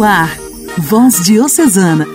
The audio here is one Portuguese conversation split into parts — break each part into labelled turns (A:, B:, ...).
A: No ar, Voz Diocesana,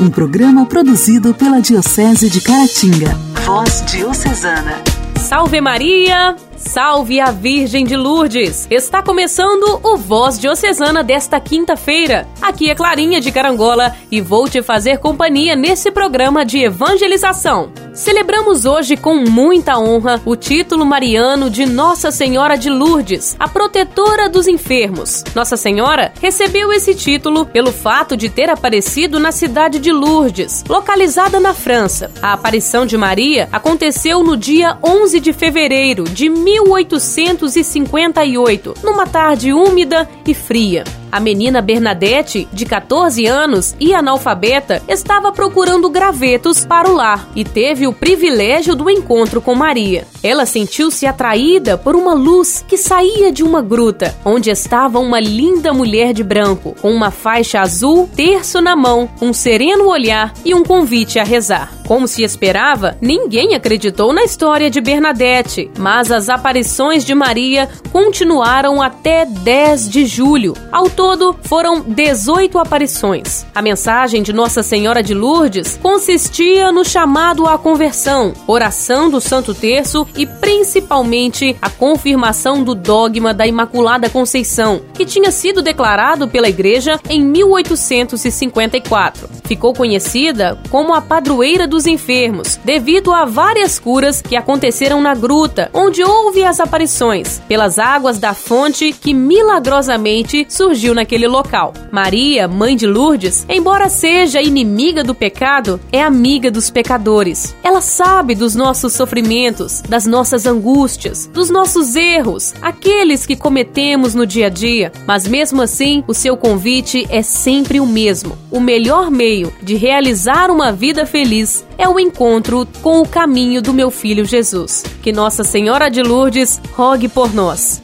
A: um programa produzido pela Diocese de Caratinga. Voz Diocesana.
B: Salve Maria! Salve a Virgem de Lourdes! Está começando o Voz Diocesana desta quinta-feira. Aqui é Clarinha de Carangola e vou te fazer companhia nesse programa de evangelização. Celebramos hoje com muita honra o título mariano de Nossa Senhora de Lourdes, a protetora dos enfermos. Nossa Senhora recebeu esse título pelo fato de ter aparecido na cidade de Lourdes, localizada na França. A aparição de Maria aconteceu no dia 11 de fevereiro de 1858, numa tarde úmida e fria. A menina Bernadette, de 14 anos e analfabeta, estava procurando gravetos para o lar e teve o privilégio do encontro com Maria. Ela sentiu-se atraída por uma luz que saía de uma gruta, onde estava uma linda mulher de branco, com uma faixa azul, terço na mão, um sereno olhar e um convite a rezar. Como se esperava, ninguém acreditou na história de Bernadette, mas as aparições de Maria continuaram até 10 de julho. Ao todo, foram 18 aparições. A mensagem de Nossa Senhora de Lourdes consistia no chamado à conversão, oração do Santo Terço e principalmente a confirmação do dogma da Imaculada Conceição, que tinha sido declarado pela Igreja em 1854. Ficou conhecida como a padroeira dos enfermos, devido a várias curas que aconteceram na gruta, onde houve as aparições, pelas águas da fonte que milagrosamente surgiu naquele local. Maria, mãe de Lourdes, embora seja inimiga do pecado, é amiga dos pecadores. Ela sabe dos nossos sofrimentos, das nossas angústias, dos nossos erros, aqueles que cometemos no dia a dia, mas mesmo assim, o seu convite é sempre o mesmo. O melhor meio de realizar uma vida feliz é o encontro com o caminho do meu filho Jesus. Que Nossa Senhora de Lourdes rogue por nós.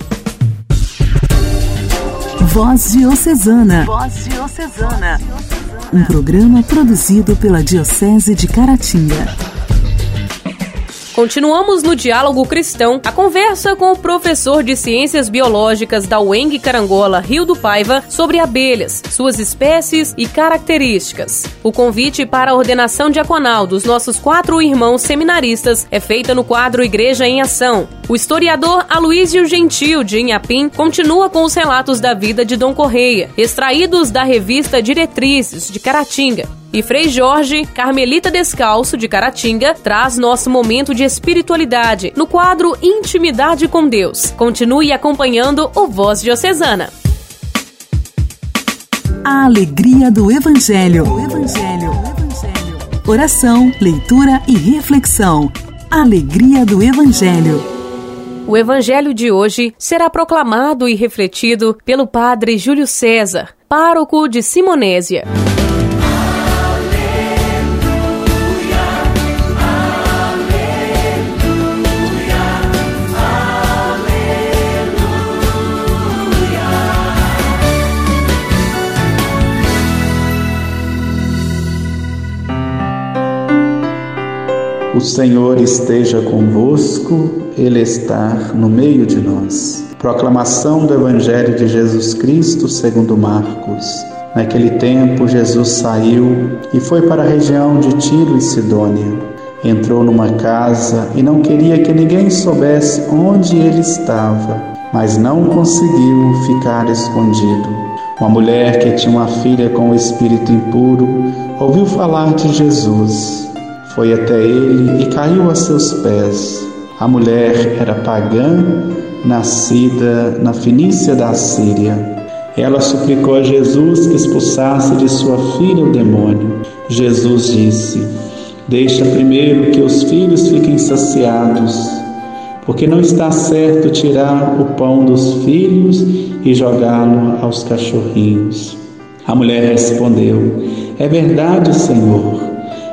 A: Voz Diocesana. Voz Diocesana. Um programa produzido pela Diocese de Caratinga.
B: Continuamos no Diálogo Cristão, a conversa com o professor de Ciências Biológicas da UENG Carangola, Rio do Paiva, sobre abelhas, suas espécies e características. O convite para a ordenação diaconal dos nossos quatro irmãos seminaristas é feita no quadro Igreja em Ação. O historiador Aloísio Gentil, de Inhapim, continua com os relatos da vida de Dom Correia, extraídos da revista Diretrizes, de Caratinga. E Frei Jorge, Carmelita Descalço, de Caratinga, traz nosso momento de espiritualidade no quadro Intimidade com Deus. Continue acompanhando o Voz Diocesana.
A: A alegria do Evangelho. O Evangelho. O Evangelho. Oração, leitura e reflexão. Alegria do Evangelho.
B: O Evangelho de hoje será proclamado e refletido pelo Padre Júlio César, pároco de Simonésia.
C: O Senhor esteja convosco, Ele está no meio de nós. Proclamação do Evangelho de Jesus Cristo segundo Marcos. Naquele tempo, Jesus saiu e foi para a região de Tiro e Sidônia. Entrou numa casa e não queria que ninguém soubesse onde ele estava, mas não conseguiu ficar escondido. Uma mulher que tinha uma filha com o espírito impuro ouviu falar de Jesus foi até ele e caiu a seus pés. A mulher era pagã, nascida na Fenícia da Síria. Ela suplicou a Jesus que expulsasse de sua filha o demônio. Jesus disse: Deixa primeiro que os filhos fiquem saciados, porque não está certo tirar o pão dos filhos e jogá-lo aos cachorrinhos. A mulher respondeu: É verdade, Senhor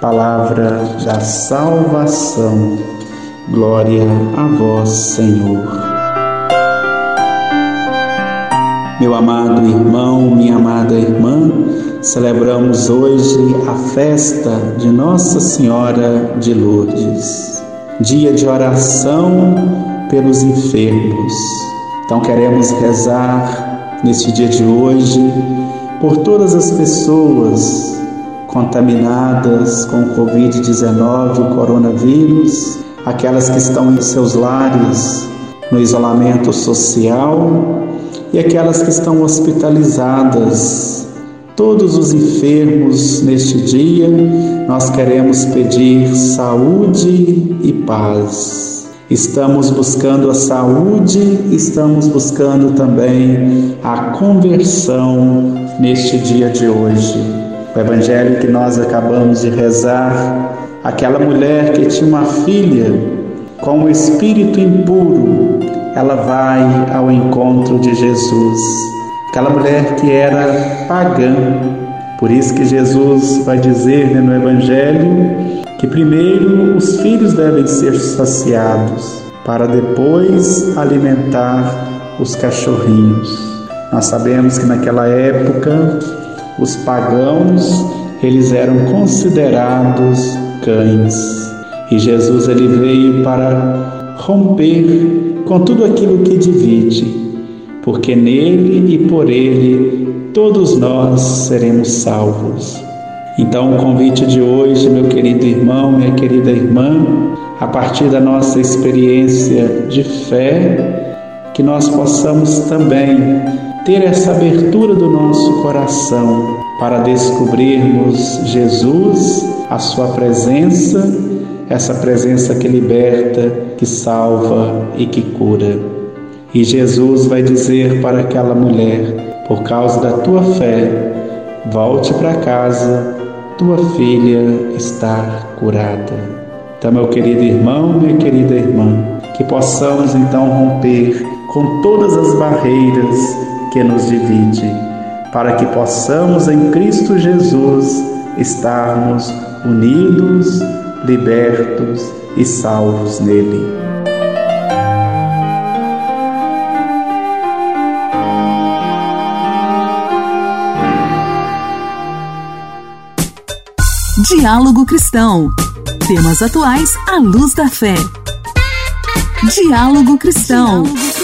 C: Palavra da salvação. Glória a vós, Senhor. Meu amado irmão, minha amada irmã, celebramos hoje a festa de Nossa Senhora de Lourdes, dia de oração pelos enfermos. Então queremos rezar neste dia de hoje por todas as pessoas contaminadas com o Covid-19, o coronavírus, aquelas que estão em seus lares no isolamento social e aquelas que estão hospitalizadas. Todos os enfermos neste dia, nós queremos pedir saúde e paz. Estamos buscando a saúde, estamos buscando também a conversão neste dia de hoje. O evangelho que nós acabamos de rezar, aquela mulher que tinha uma filha com o espírito impuro, ela vai ao encontro de Jesus. Aquela mulher que era pagã. Por isso que Jesus vai dizer né, no evangelho que primeiro os filhos devem ser saciados para depois alimentar os cachorrinhos. Nós sabemos que naquela época os pagãos, eles eram considerados cães. E Jesus ele veio para romper com tudo aquilo que divide, porque nele e por ele todos nós seremos salvos. Então, o convite de hoje, meu querido irmão, minha querida irmã, a partir da nossa experiência de fé, que nós possamos também ter essa abertura do nosso coração para descobrirmos Jesus, a Sua presença, essa presença que liberta, que salva e que cura. E Jesus vai dizer para aquela mulher: por causa da tua fé, volte para casa, tua filha está curada. Então, meu querido irmão, minha querida irmã, que possamos então romper com todas as barreiras que nos divide, para que possamos em Cristo Jesus estarmos unidos, libertos e salvos nele.
A: Diálogo Cristão. Temas atuais à luz da fé. Diálogo Cristão. Diálogo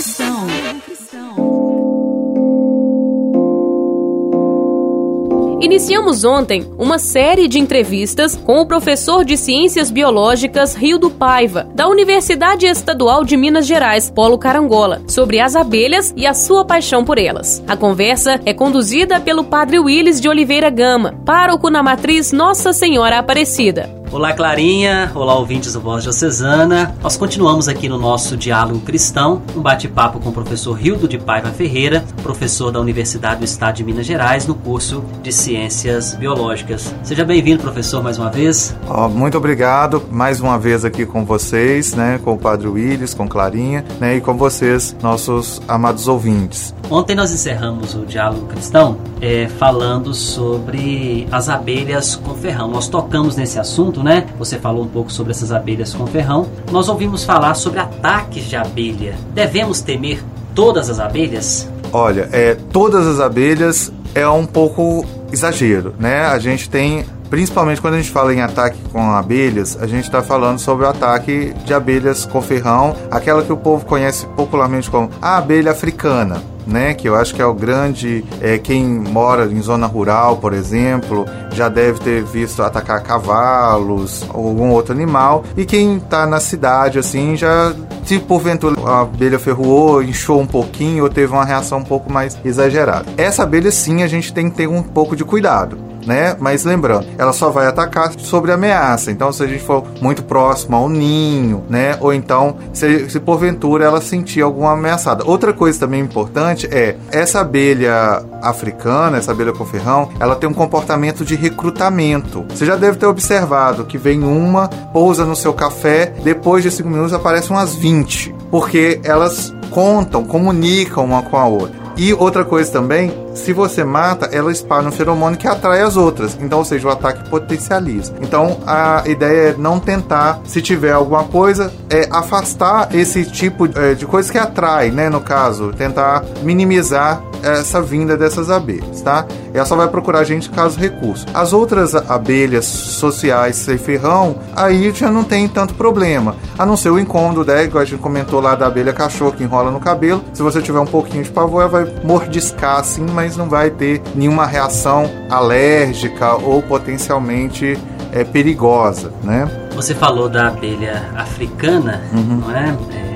B: Iniciamos ontem uma série de entrevistas com o professor de Ciências Biológicas Rio do Paiva, da Universidade Estadual de Minas Gerais, Polo Carangola, sobre as abelhas e a sua paixão por elas. A conversa é conduzida pelo Padre Willis de Oliveira Gama, pároco na matriz Nossa Senhora Aparecida.
D: Olá, Clarinha. Olá, ouvintes do Voz Diocesana. Nós continuamos aqui no nosso Diálogo Cristão, um bate-papo com o professor Rildo de Paiva Ferreira, professor da Universidade do Estado de Minas Gerais, no curso de Ciências Biológicas. Seja bem-vindo, professor, mais uma vez.
E: Oh, muito obrigado mais uma vez aqui com vocês, né, com o Padre Willis, com Clarinha, né, e com vocês, nossos amados ouvintes.
D: Ontem nós encerramos o Diálogo Cristão é, falando sobre as abelhas com ferrão. Nós tocamos nesse assunto, né? Você falou um pouco sobre essas abelhas com ferrão. Nós ouvimos falar sobre ataques de abelha. Devemos temer todas as abelhas?
E: Olha, é, todas as abelhas é um pouco exagero, né? A gente tem Principalmente quando a gente fala em ataque com abelhas, a gente está falando sobre o ataque de abelhas com ferrão, aquela que o povo conhece popularmente como a abelha africana né? Que eu acho que é o grande. É, quem mora em zona rural, por exemplo, já deve ter visto atacar cavalos ou algum outro animal. E quem está na cidade, assim, já se porventura a abelha ferroou, inchou um pouquinho ou teve uma reação um pouco mais exagerada. Essa abelha, sim, a gente tem que ter um pouco de cuidado né? Mas lembrando, ela só vai atacar sobre ameaça. Então, se a gente for muito próximo ao ninho, né? Ou então, se, se porventura ela sentir alguma ameaçada. Outra coisa também importante é essa abelha africana, essa abelha com ferrão, ela tem um comportamento de recrutamento. Você já deve ter observado que vem uma, pousa no seu café, depois de 5 minutos aparecem umas 20, porque elas contam, comunicam uma com a outra. E outra coisa também, se você mata, ela espalha um feromônio que atrai as outras. Então, ou seja, o ataque potencializa. Então, a ideia é não tentar, se tiver alguma coisa, é afastar esse tipo é, de coisa que atrai, né? No caso, tentar minimizar essa vinda dessas abelhas, tá? Ela só vai procurar a gente caso recurso. As outras abelhas sociais sem ferrão, aí já não tem tanto problema. A não ser o incômodo, né? Igual a gente comentou lá da abelha cachorro que enrola no cabelo. Se você tiver um pouquinho de pavor, ela vai mordiscar assim, mas não vai ter nenhuma reação alérgica ou potencialmente é, perigosa, né?
D: Você falou da abelha africana, uhum. não é? é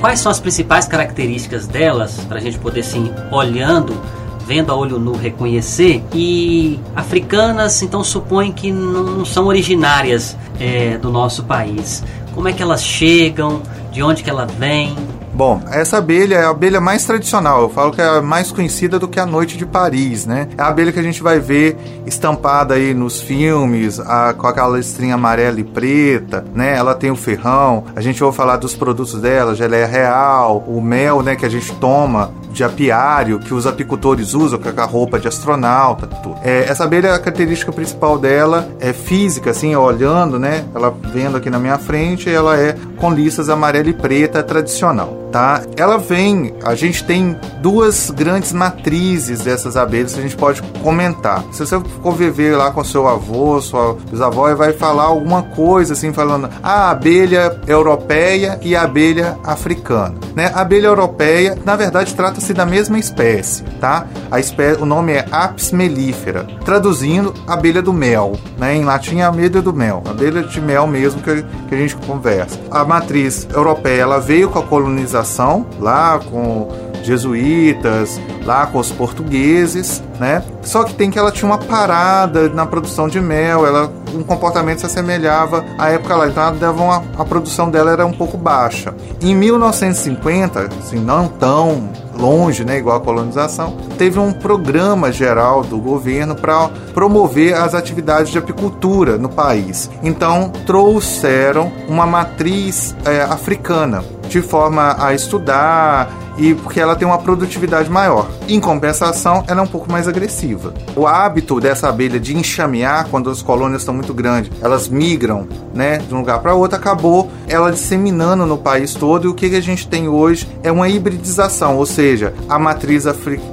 D: quais são as principais características delas, para a gente poder, assim, olhando, vendo a olho nu, reconhecer. E africanas, então, supõe que não são originárias é, do nosso país. Como é que elas chegam? De onde que ela vem?
E: Bom, essa abelha é a abelha mais tradicional. Eu falo que é mais conhecida do que a Noite de Paris, né? É a abelha que a gente vai ver estampada aí nos filmes, a, com aquela listrinha amarela e preta, né? Ela tem o ferrão. A gente vai falar dos produtos dela, geleia real, o mel, né, que a gente toma de apiário que os apicultores usam, com a roupa de astronauta, tudo. É, essa abelha, a característica principal dela é física, assim, olhando, né? Ela vendo aqui na minha frente, ela é com listas amarela e preta tradicional, tá? Ela vem, a gente tem duas grandes matrizes dessas abelhas que a gente pode comentar. Se você conviver lá com seu avô, sua bisavó, vai falar alguma coisa assim, falando a abelha europeia e a abelha africana, né? A abelha europeia, na verdade, trata-se da mesma espécie, tá? A espécie, o nome é Apis mellifera, traduzindo abelha do mel, né? Em latim é abelha do mel, abelha de mel mesmo que, que a gente conversa. A matriz europeia, ela veio com a colonização lá com jesuítas, lá com os portugueses, né? Só que tem que ela tinha uma parada na produção de mel, ela um comportamento se assemelhava à época lá, então uma, a produção dela era um pouco baixa. Em 1950, assim, não tão longe, né, igual a colonização, teve um programa geral do governo para promover as atividades de apicultura no país. Então trouxeram uma matriz é, africana de forma a estudar e porque ela tem uma produtividade maior. Em compensação, ela é um pouco mais agressiva. O hábito dessa abelha de enxamear quando as colônias estão muito grandes, elas migram, né, de um lugar para outro, acabou ela disseminando no país todo e o que a gente tem hoje é uma hibridização, ou seja, a matriz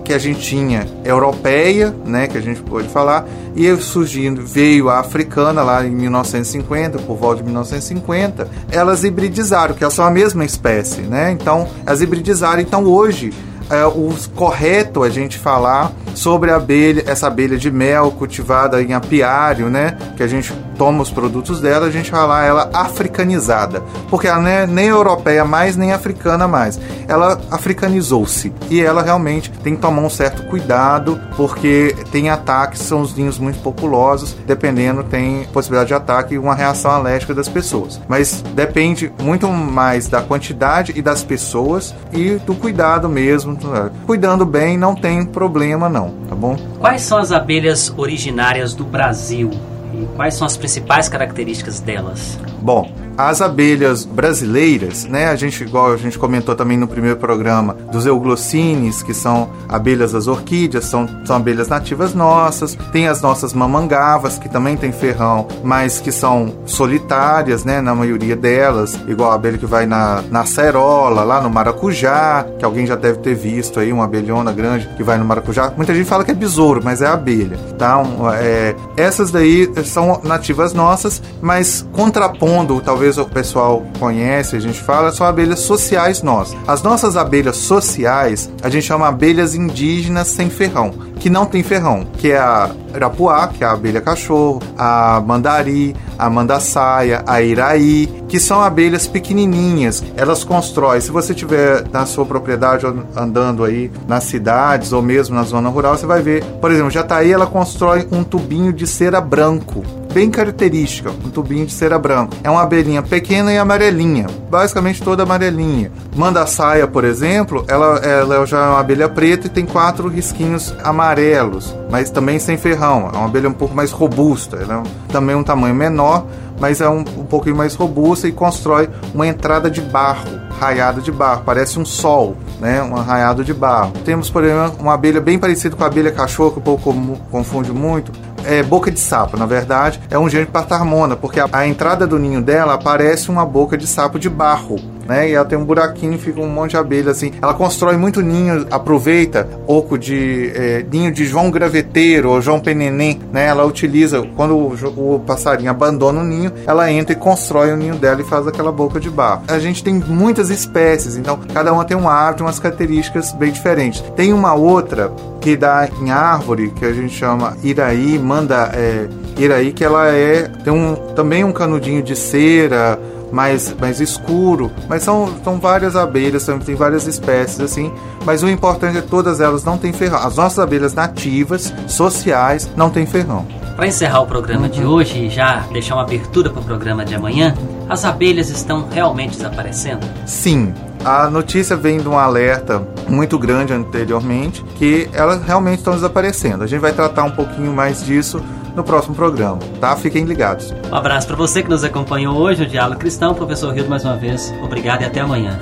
E: que a gente tinha europeia, né, que a gente pode falar, e surgindo veio a africana lá em 1950, por volta de 1950, elas hibridizaram, que elas são a mesma espécie, né? Então, elas hibridizaram, então hoje é, o correto a gente falar sobre a abelha, essa abelha de mel cultivada em apiário, né? Que a gente toma os produtos dela, a gente lá ela africanizada, porque ela não é nem europeia mais nem africana mais. Ela africanizou-se e ela realmente tem que tomar um certo cuidado, porque tem ataques, são os ninhos muito populosos, dependendo tem possibilidade de ataque e uma reação alérgica das pessoas. Mas depende muito mais da quantidade e das pessoas e do cuidado mesmo. Cuidando bem não tem problema não, tá bom?
D: Quais são as abelhas originárias do Brasil? E quais são as principais características delas?
E: Bom, as abelhas brasileiras, né? A gente, igual a gente comentou também no primeiro programa, dos euglossines, que são abelhas das orquídeas, são, são abelhas nativas nossas. Tem as nossas mamangavas, que também tem ferrão, mas que são solitárias, né? Na maioria delas, igual a abelha que vai na, na cerola, lá no maracujá, que alguém já deve ter visto aí, uma abelhona grande que vai no maracujá. Muita gente fala que é besouro, mas é abelha, tá? Um, é, essas daí são nativas nossas, mas contrapondo, talvez talvez o pessoal conhece, a gente fala, são abelhas sociais nós. As nossas abelhas sociais, a gente chama abelhas indígenas sem ferrão, que não tem ferrão, que é a Irapuá, que é a abelha cachorro, a mandari, a mandaçaia, a iraí, que são abelhas pequenininhas. Elas constroem, se você tiver na sua propriedade andando aí nas cidades ou mesmo na zona rural, você vai ver, por exemplo, Jataí ela constrói um tubinho de cera branco bem característica, um tubinho de cera branco. É uma abelhinha pequena e amarelinha, basicamente toda amarelinha. Manda saia, por exemplo, ela, ela já é uma abelha preta e tem quatro risquinhos amarelos, mas também sem ferrão. É uma abelha um pouco mais robusta, ela é também um tamanho menor, mas é um, um pouquinho mais robusta e constrói uma entrada de barro, raiado de barro, parece um sol, né? Um raiado de barro. Temos, por exemplo, uma abelha bem parecida com a abelha cachorro, que o povo confunde muito, é boca de sapo, na verdade, é um gênero partarmona, porque a, a entrada do ninho dela parece uma boca de sapo de barro né? E ela tem um buraquinho, fica um monte de abelha assim. Ela constrói muito ninho, aproveita oco de é, ninho de João Graveteiro ou João Peneném, né? Ela utiliza quando o, o, passarinho abandona o ninho, ela entra e constrói o ninho dela e faz aquela boca de barro. A gente tem muitas espécies, então cada uma tem um árvore, umas características bem diferentes. Tem uma outra que dá em árvore que a gente chama iraí, manda é, iraí que ela é tem um também um canudinho de cera mais, mais escuro. Mas são, são várias abelhas, tem várias espécies assim. Mas o importante é que todas elas não têm ferrão. As nossas abelhas nativas, sociais, não têm ferrão.
D: Para encerrar o programa de hoje e já deixar uma abertura para o programa de amanhã, as abelhas estão realmente desaparecendo?
E: Sim, a notícia vem de um alerta muito grande anteriormente que elas realmente estão desaparecendo. A gente vai tratar um pouquinho mais disso no próximo programa, tá? Fiquem ligados.
D: Um abraço para você que nos acompanhou hoje no Diálogo Cristão. Professor Rio, mais uma vez, obrigado e até amanhã.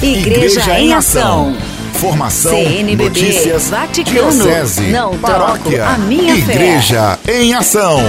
A: Igreja, Igreja em Ação. Formação, CNBB, notícias, Vaticano, diocese, não paróquia, a minha Igreja fé. em Ação.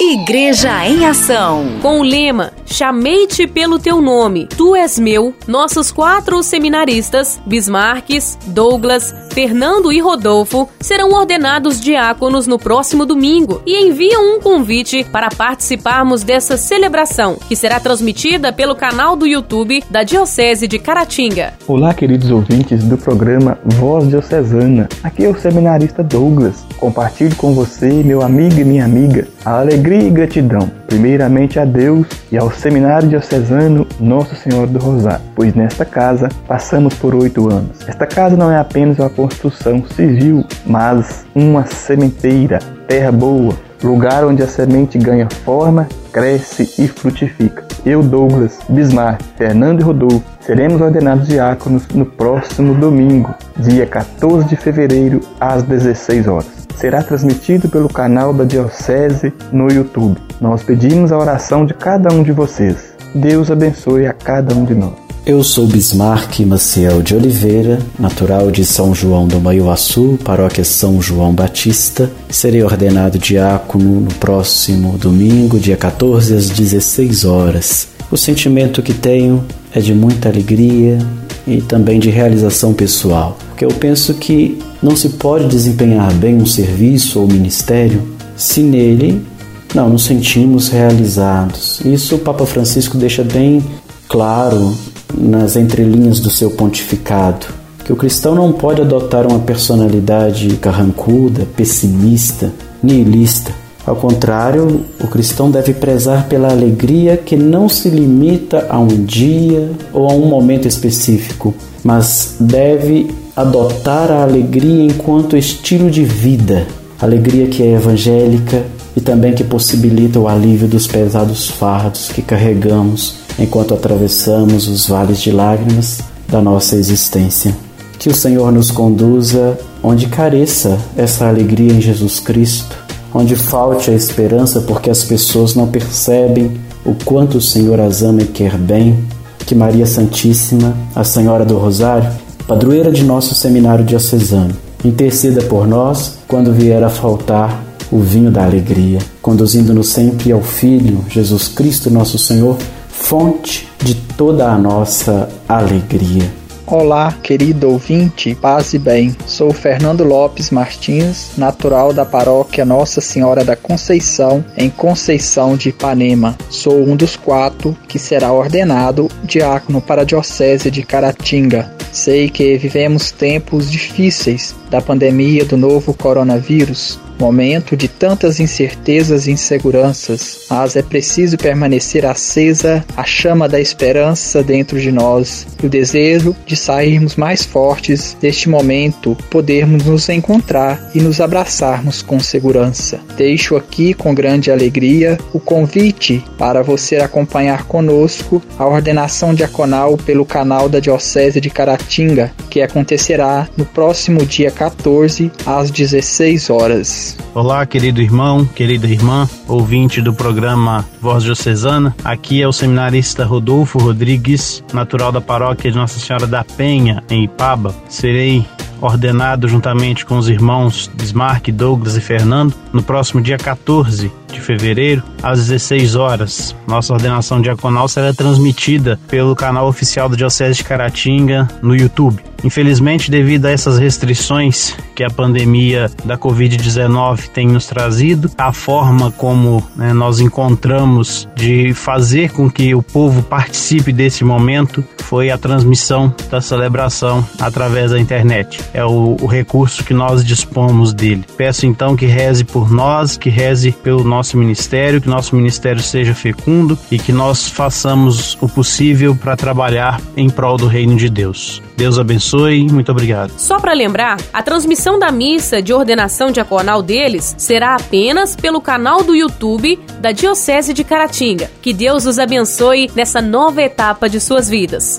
A: Igreja em Ação.
B: Com o lema Chamei-te pelo teu nome, tu és meu, nossos quatro seminaristas, Bismarques, Douglas, Fernando e Rodolfo, serão ordenados diáconos no próximo domingo e enviam um convite para participarmos dessa celebração, que será transmitida pelo canal do YouTube da Diocese de Caratinga.
F: Olá, queridos ouvintes do programa Voz Diocesana. Aqui é o seminarista Douglas. Compartilho com você, meu amigo e minha amiga, a alegria e gratidão, primeiramente a Deus e ao Seminário Diocesano Nosso Senhor do Rosário, pois nesta casa passamos por oito anos. Esta casa não é apenas uma construção civil, mas uma sementeira, terra boa, lugar onde a semente ganha forma, cresce e frutifica. Eu, Douglas, Bismarck, Fernando e Rodolfo seremos ordenados diáconos no próximo domingo, dia 14 de fevereiro, às 16 horas será transmitido pelo canal da Diocese no YouTube. Nós pedimos a oração de cada um de vocês. Deus abençoe a cada um de nós.
G: Eu sou Bismarck Maciel de Oliveira, natural de São João do Maiuaçu, paróquia São João Batista. Serei ordenado diácono no próximo domingo, dia 14 às 16 horas. O sentimento que tenho é de muita alegria e também de realização pessoal, porque eu penso que não se pode desempenhar bem um serviço ou ministério se nele não nos sentimos realizados. Isso o Papa Francisco deixa bem claro nas entrelinhas do seu pontificado, que o cristão não pode adotar uma personalidade carrancuda, pessimista, nihilista. Ao contrário, o cristão deve prezar pela alegria que não se limita a um dia ou a um momento específico, mas deve adotar a alegria enquanto estilo de vida, alegria que é evangélica e também que possibilita o alívio dos pesados fardos que carregamos enquanto atravessamos os vales de lágrimas da nossa existência. Que o Senhor nos conduza onde careça essa alegria em Jesus Cristo, onde falte a esperança porque as pessoas não percebem o quanto o Senhor as ama e quer bem. Que Maria Santíssima, a Senhora do Rosário, padroeira de nosso seminário diocesano, interceda por nós quando vier a faltar o vinho da alegria, conduzindo-nos sempre ao Filho, Jesus Cristo, nosso Senhor, fonte de toda a nossa alegria.
H: Olá, querido ouvinte, paz e bem. Sou Fernando Lopes Martins, natural da paróquia Nossa Senhora da Conceição, em Conceição de Ipanema. Sou um dos quatro que será ordenado diácono para a Diocese de Caratinga. Sei que vivemos tempos difíceis da pandemia do novo coronavírus, momento de tantas incertezas e inseguranças, mas é preciso permanecer acesa a chama da esperança dentro de nós e o desejo de sairmos mais fortes deste momento, podermos nos encontrar e nos abraçarmos com segurança. Deixo aqui com grande alegria o convite para você acompanhar conosco a ordenação diaconal pelo canal da Diocese de Caratinga, que acontecerá no próximo dia 14 às 16 horas.
I: Olá, querido irmão, querida irmã, ouvinte do programa Voz Diocesana. Aqui é o seminarista Rodolfo Rodrigues, natural da paróquia de Nossa Senhora da Penha, em Ipaba. Serei ordenado juntamente com os irmãos Bismarck, Douglas e Fernando no próximo dia 14 de fevereiro, às 16 horas. Nossa ordenação diaconal será transmitida pelo canal oficial da Diocese de Caratinga no YouTube. Infelizmente, devido a essas restrições que a pandemia da Covid-19 tem nos trazido, a forma como né, nós encontramos de fazer com que o povo participe desse momento foi a transmissão da celebração através da internet. É o, o recurso que nós dispomos dele. Peço então que reze por nós, que reze pelo nosso ministério, que nosso ministério seja fecundo e que nós façamos o possível para trabalhar em prol do reino de Deus. Deus abençoe, muito obrigado.
B: Só para lembrar, a transmissão da missa de ordenação diaconal deles será apenas pelo canal do YouTube da Diocese de Caratinga. Que Deus os abençoe nessa nova etapa de suas vidas.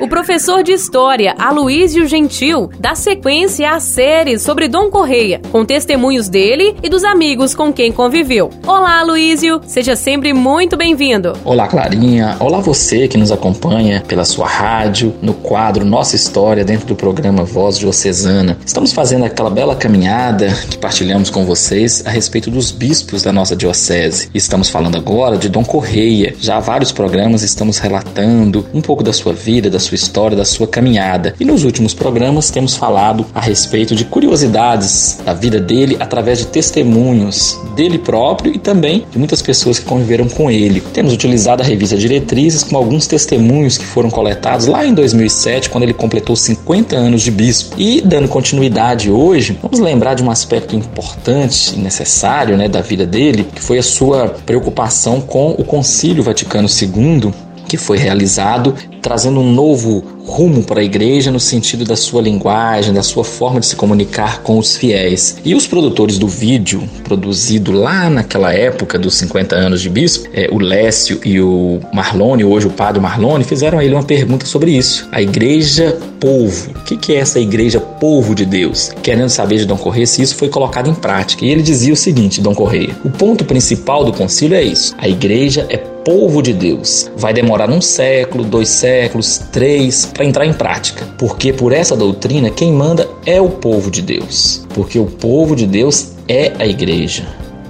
B: O professor de História, Aloísio Gentil, dá sequência à série sobre Dom Correia, com testemunhos dele e dos amigos com quem conviveu. Olá, Aloísio, seja sempre muito bem-vindo.
J: Olá, Clarinha. Olá você que nos acompanha pela sua rádio, no quadro Nossa História, dentro do programa Voz Diocesana. Estamos fazendo aquela bela caminhada que partilhamos com vocês a respeito dos bispos da nossa diocese. Estamos falando agora de Dom Correia. Já há vários programas estamos relatando um pouco da sua vida, da sua história, da sua caminhada. E nos últimos programas temos falado a respeito de curiosidades da vida dele através de testemunhos dele próprio e também de muitas pessoas que conviveram com ele. Temos utilizado a revista Diretrizes com alguns testemunhos que foram coletados lá em 2007, quando ele completou 50 anos de bispo. E dando continuidade hoje, vamos lembrar de um aspecto importante e necessário né, da vida dele, que foi a sua preocupação com o Concílio Vaticano II, que foi realizado trazendo um novo rumo para a igreja no sentido da sua linguagem, da sua forma de se comunicar com os fiéis. E os produtores do vídeo, produzido lá naquela época dos 50 anos de bispo, é, o Lécio e o Marlone, hoje o padre Marlone, fizeram a ele uma pergunta sobre isso. A igreja povo. O que, que é essa igreja povo de Deus? Querendo saber de Dom Correia se isso foi colocado em prática. E ele dizia o seguinte, Dom Correia: o ponto principal do concílio é isso. A igreja é povo de Deus. Vai demorar um século, dois séculos, três, para entrar em prática. Porque por essa doutrina, quem manda é o povo de Deus. Porque o povo de Deus é a igreja.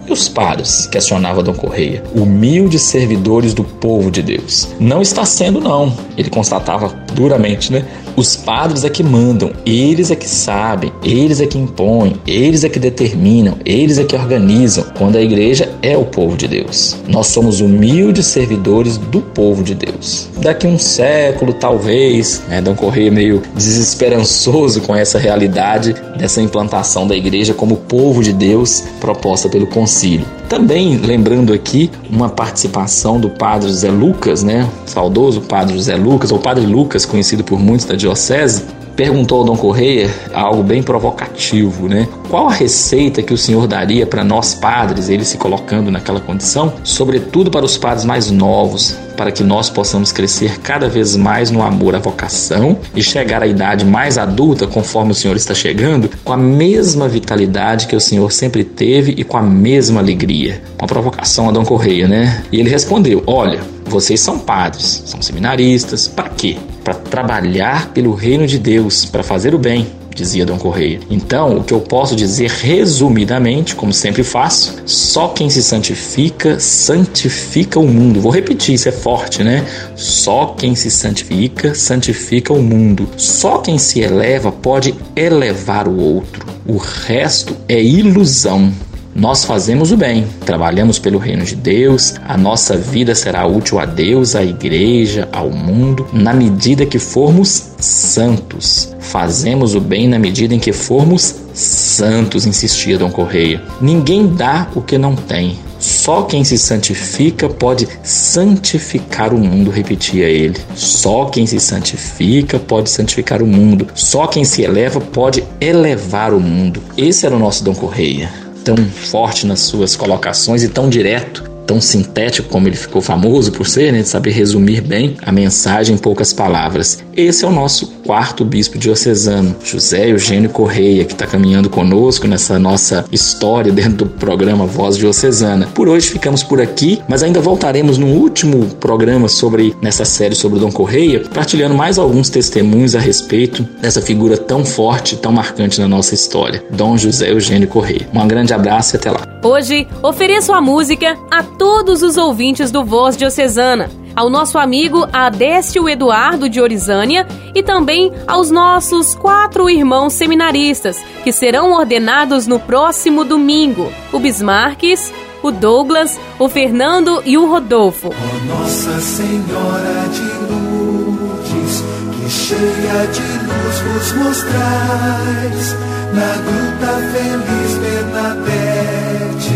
J: E os padres? Questionava Dom Correia. Humildes servidores do povo de Deus. Não está sendo, não. Ele constatava duramente, né? Os padres é que mandam, eles é que sabem, eles é que impõem, eles é que determinam, eles é que organizam, quando a igreja é o povo de Deus. Nós somos humildes servidores do povo de Deus. Daqui um século, talvez, né, Dom Correia meio desesperançoso com essa realidade dessa implantação da igreja como povo de Deus proposta pelo concílio. Também lembrando aqui uma participação do padre José Lucas, né? Saudoso padre José Lucas, ou padre Lucas, conhecido por muitos da diocese, perguntou ao Dom Correia algo bem provocativo, né? Qual a receita que o senhor daria para nós padres, ele se colocando naquela condição, sobretudo para os padres mais novos, para que nós possamos crescer cada vez mais no amor à vocação e chegar à idade mais adulta, conforme o senhor está chegando, com a mesma vitalidade que o senhor sempre teve e com a mesma alegria. Uma provocação a Dom Correia, né? E ele respondeu: Olha, vocês são padres, são seminaristas, para quê? Para trabalhar pelo reino de Deus, para fazer o bem, dizia Dom Correia. Então, o que eu posso dizer resumidamente, como sempre faço, só quem se santifica, santifica o mundo. Vou repetir, isso é forte, né? Só quem se santifica, santifica o mundo. Só quem se eleva pode elevar o outro. O resto é ilusão. Nós fazemos o bem, trabalhamos pelo reino de Deus, a nossa vida será útil a Deus, à igreja, ao mundo, na medida que formos santos. Fazemos o bem na medida em que formos santos, insistia Dom Correia. Ninguém dá o que não tem. Só quem se santifica pode santificar o mundo, repetia ele. Só quem se santifica pode santificar o mundo. Só quem se eleva pode elevar o mundo. Esse era o nosso Dom Correia. Tão forte nas suas colocações e tão direto tão sintético como ele ficou famoso por ser, né, de saber resumir bem a mensagem em poucas palavras. Esse é o nosso quarto bispo diocesano, José Eugênio Correia, que está caminhando conosco nessa nossa história dentro do programa Voz Diocesana. Por hoje ficamos por aqui, mas ainda voltaremos no último programa sobre nessa série sobre o Dom Correia, partilhando mais alguns testemunhos a respeito dessa figura tão forte, tão marcante na nossa história, Dom José Eugênio Correia. Um grande abraço e até lá.
B: Hoje ofereço a música a todos os ouvintes do Voz Diocesana, ao nosso amigo Adécio Eduardo de Orizânia e também aos nossos quatro irmãos seminaristas, que serão ordenados no próximo domingo: o Bismarques, o Douglas, o Fernando e o Rodolfo.
K: Oh Nossa Senhora de Lourdes, que cheia de luz vos mostrais, na gruta feliz Bernadette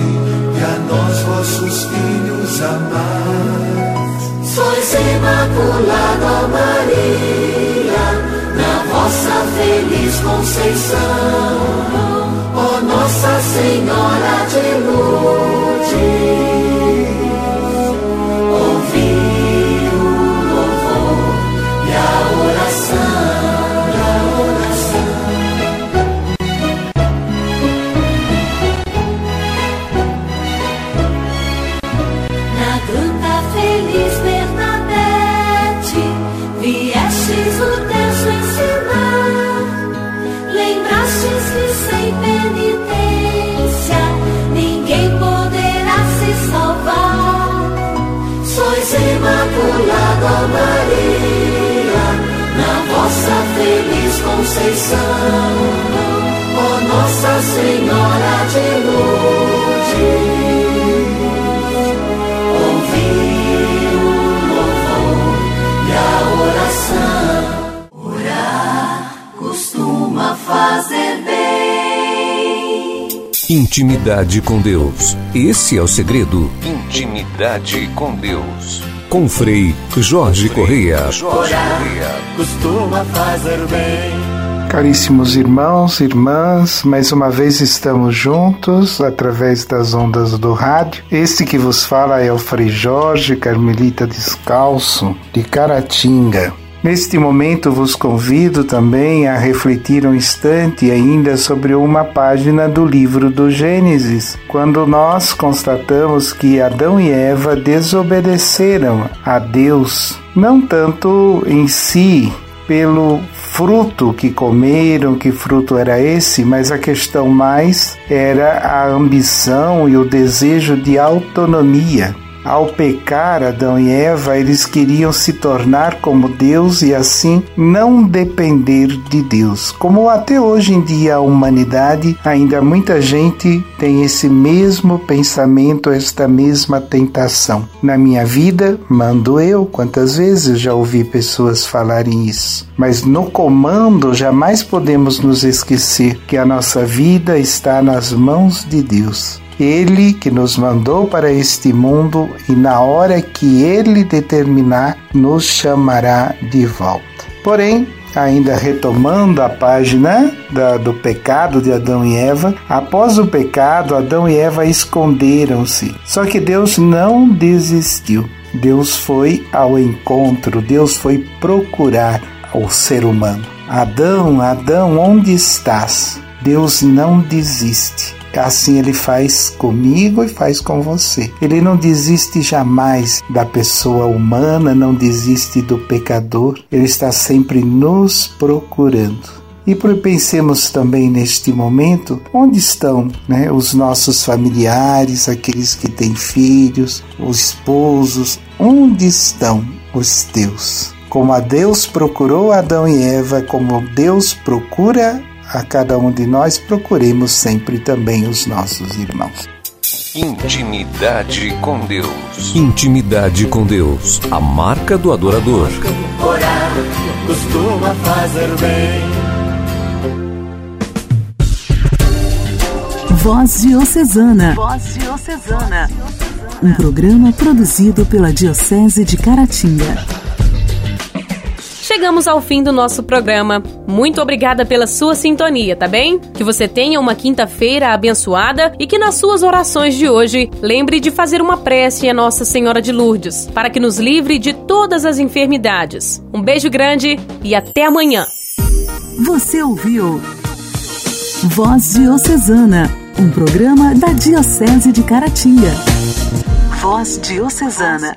K: e a nós, vossos filhos amados.
L: Sois Imaculada Maria, na vossa feliz conceição, ó Nossa Senhora de Lourdes. Maria, na vossa feliz conceição, ó Nossa Senhora de Lourdes. Ouvi o louvor e a oração, orar costuma fazer bem.
M: Intimidade com Deus. Esse é o segredo. Intimidade com Deus com Frei Jorge Correia.
N: Costuma fazer bem. Caríssimos irmãos, irmãs, mais uma vez estamos juntos através das ondas do rádio. Este que vos fala é o Frei Jorge Carmelita Descalço, de Caratinga. Neste momento vos convido também a refletir um instante ainda sobre uma página do livro do Gênesis, quando nós constatamos que Adão e Eva desobedeceram a Deus, não tanto em si, pelo fruto que comeram, que fruto era esse, mas a questão mais era a ambição e o desejo de autonomia. Ao pecar Adão e Eva, eles queriam se tornar como Deus e assim não depender de Deus. Como até hoje em dia a humanidade, ainda muita gente tem esse mesmo pensamento, esta mesma tentação. Na minha vida, mando eu, quantas vezes já ouvi pessoas falarem isso. Mas no comando, jamais podemos nos esquecer que a nossa vida está nas mãos de Deus. Ele que nos mandou para este mundo e na hora que ele determinar, nos chamará de volta. Porém, ainda retomando a página da, do pecado de Adão e Eva, após o pecado, Adão e Eva esconderam-se. Só que Deus não desistiu. Deus foi ao encontro, Deus foi procurar o ser humano. Adão, Adão, onde estás? Deus não desiste. Assim ele faz comigo e faz com você. Ele não desiste jamais da pessoa humana, não desiste do pecador. Ele está sempre nos procurando. E pensemos também neste momento, onde estão né, os nossos familiares, aqueles que têm filhos, os esposos, onde estão os teus? Como a Deus procurou Adão e Eva, como Deus procura a cada um de nós, procuremos sempre também os nossos irmãos.
M: Intimidade com Deus. Intimidade com Deus. A marca do adorador. Orar costuma fazer bem.
A: Voz Diocesana. Voz Diocesana. Um programa produzido pela Diocese de Caratinga
B: chegamos ao fim do nosso programa. Muito obrigada pela sua sintonia, tá bem? Que você tenha uma quinta-feira abençoada e que nas suas orações de hoje lembre de fazer uma prece a Nossa Senhora de Lourdes, para que nos livre de todas as enfermidades. Um beijo grande e até amanhã.
A: Você ouviu Voz Diocesana, um programa da Diocese de Caratinga. Voz Diocesana.